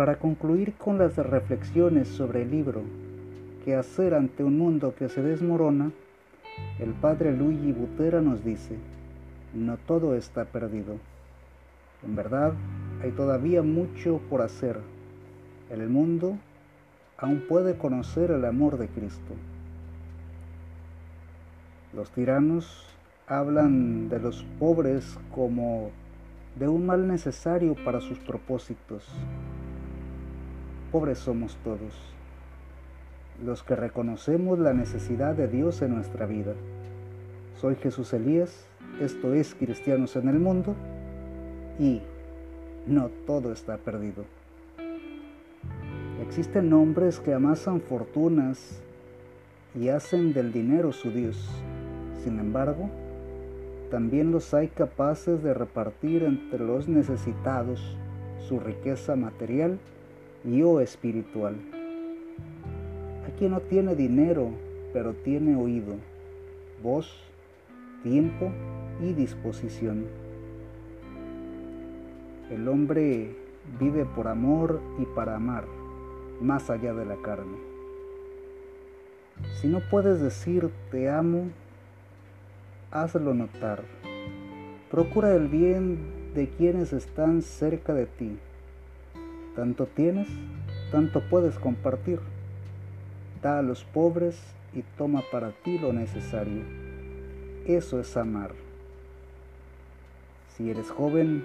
Para concluir con las reflexiones sobre el libro ¿Qué hacer ante un mundo que se desmorona? El padre Luigi Butera nos dice, no todo está perdido. En verdad, hay todavía mucho por hacer. El mundo aún puede conocer el amor de Cristo. Los tiranos hablan de los pobres como de un mal necesario para sus propósitos. Pobres somos todos, los que reconocemos la necesidad de Dios en nuestra vida. Soy Jesús Elías, esto es Cristianos en el Mundo y no todo está perdido. Existen hombres que amasan fortunas y hacen del dinero su Dios. Sin embargo, también los hay capaces de repartir entre los necesitados su riqueza material y o espiritual. Aquí no tiene dinero, pero tiene oído, voz, tiempo y disposición. El hombre vive por amor y para amar, más allá de la carne. Si no puedes decir te amo, hazlo notar. Procura el bien de quienes están cerca de ti. Tanto tienes, tanto puedes compartir. Da a los pobres y toma para ti lo necesario. Eso es amar. Si eres joven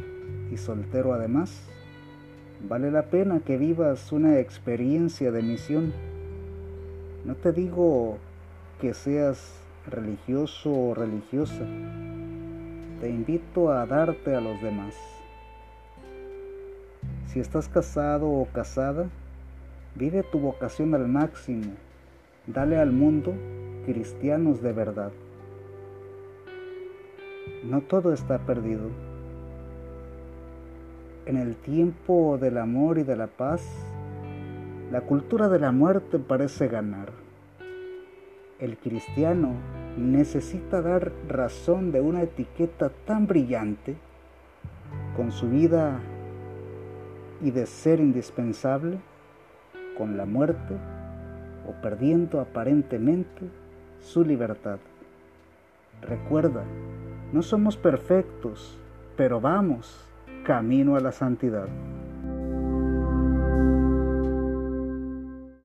y soltero además, vale la pena que vivas una experiencia de misión. No te digo que seas religioso o religiosa, te invito a darte a los demás. Si estás casado o casada, vive tu vocación al máximo. Dale al mundo cristianos de verdad. No todo está perdido. En el tiempo del amor y de la paz, la cultura de la muerte parece ganar el cristiano necesita dar razón de una etiqueta tan brillante con su vida y de ser indispensable con la muerte o perdiendo aparentemente su libertad. Recuerda, no somos perfectos, pero vamos camino a la santidad.